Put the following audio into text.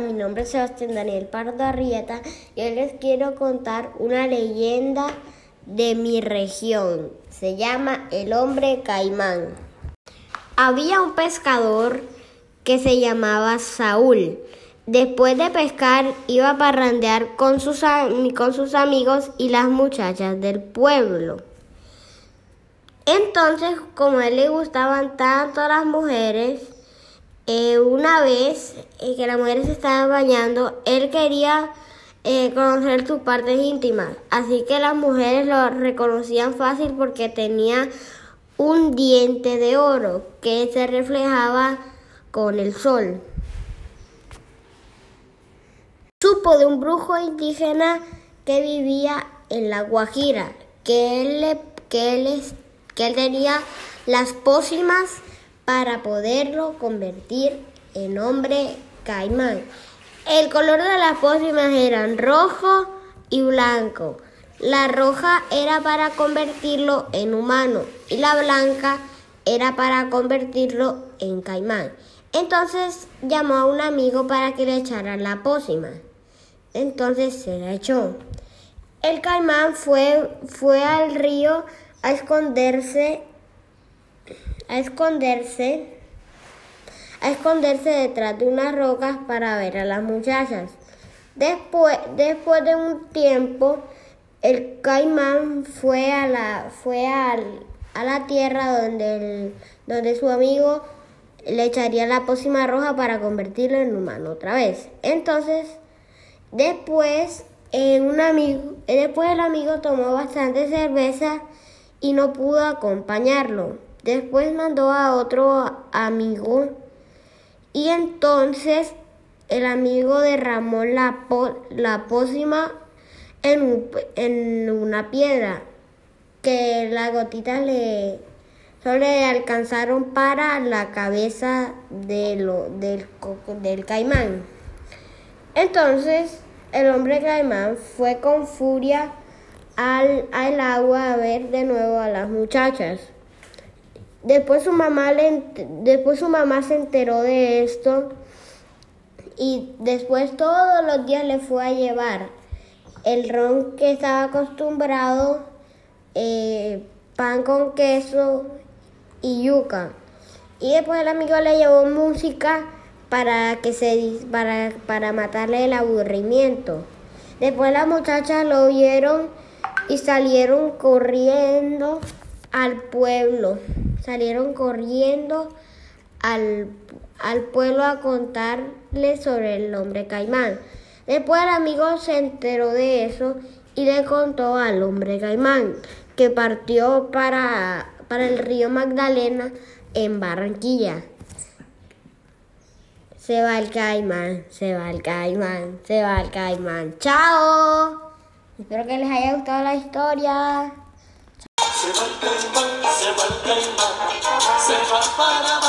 mi nombre es Sebastián Daniel Pardo Arrieta y hoy les quiero contar una leyenda de mi región. Se llama El hombre caimán. Había un pescador que se llamaba Saúl. Después de pescar iba a parrandear con sus, con sus amigos y las muchachas del pueblo. Entonces, como a él le gustaban tanto las mujeres, eh, una vez eh, que las mujeres se estaban bañando, él quería eh, conocer sus partes íntimas. Así que las mujeres lo reconocían fácil porque tenía un diente de oro que se reflejaba con el sol. Supo de un brujo indígena que vivía en la Guajira, que él, que él, que él tenía las pócimas para poderlo convertir en hombre caimán. El color de las pócimas eran rojo y blanco. La roja era para convertirlo en humano y la blanca era para convertirlo en caimán. Entonces llamó a un amigo para que le echara la pócima. Entonces se la echó. El caimán fue, fue al río a esconderse a esconderse, a esconderse detrás de unas rocas para ver a las muchachas. Después, después de un tiempo, el caimán fue a la, fue a la tierra donde, donde su amigo le echaría la pócima roja para convertirlo en humano otra vez. Entonces, después, un amigo, después el amigo tomó bastante cerveza y no pudo acompañarlo. Después mandó a otro amigo y entonces el amigo derramó la, la pócima en, en, una piedra que las gotitas le solo le alcanzaron para la cabeza de lo, del, del caimán. Entonces el hombre caimán fue con furia al, al agua a ver de nuevo a las muchachas. Después su mamá le, después su mamá se enteró de esto y después todos los días le fue a llevar el ron que estaba acostumbrado, eh, pan con queso y yuca. Y después el amigo le llevó música para que se para, para matarle el aburrimiento. Después las muchachas lo vieron y salieron corriendo al pueblo salieron corriendo al, pueblo a contarle sobre el hombre caimán. Después el amigo se enteró de eso y le contó al hombre caimán que partió para, para el río Magdalena en Barranquilla. Se va el caimán, se va el caimán, se va el caimán. ¡Chao! Espero que les haya gustado la historia. Se va el caimán, se va el caimán, se va para Barranquilla,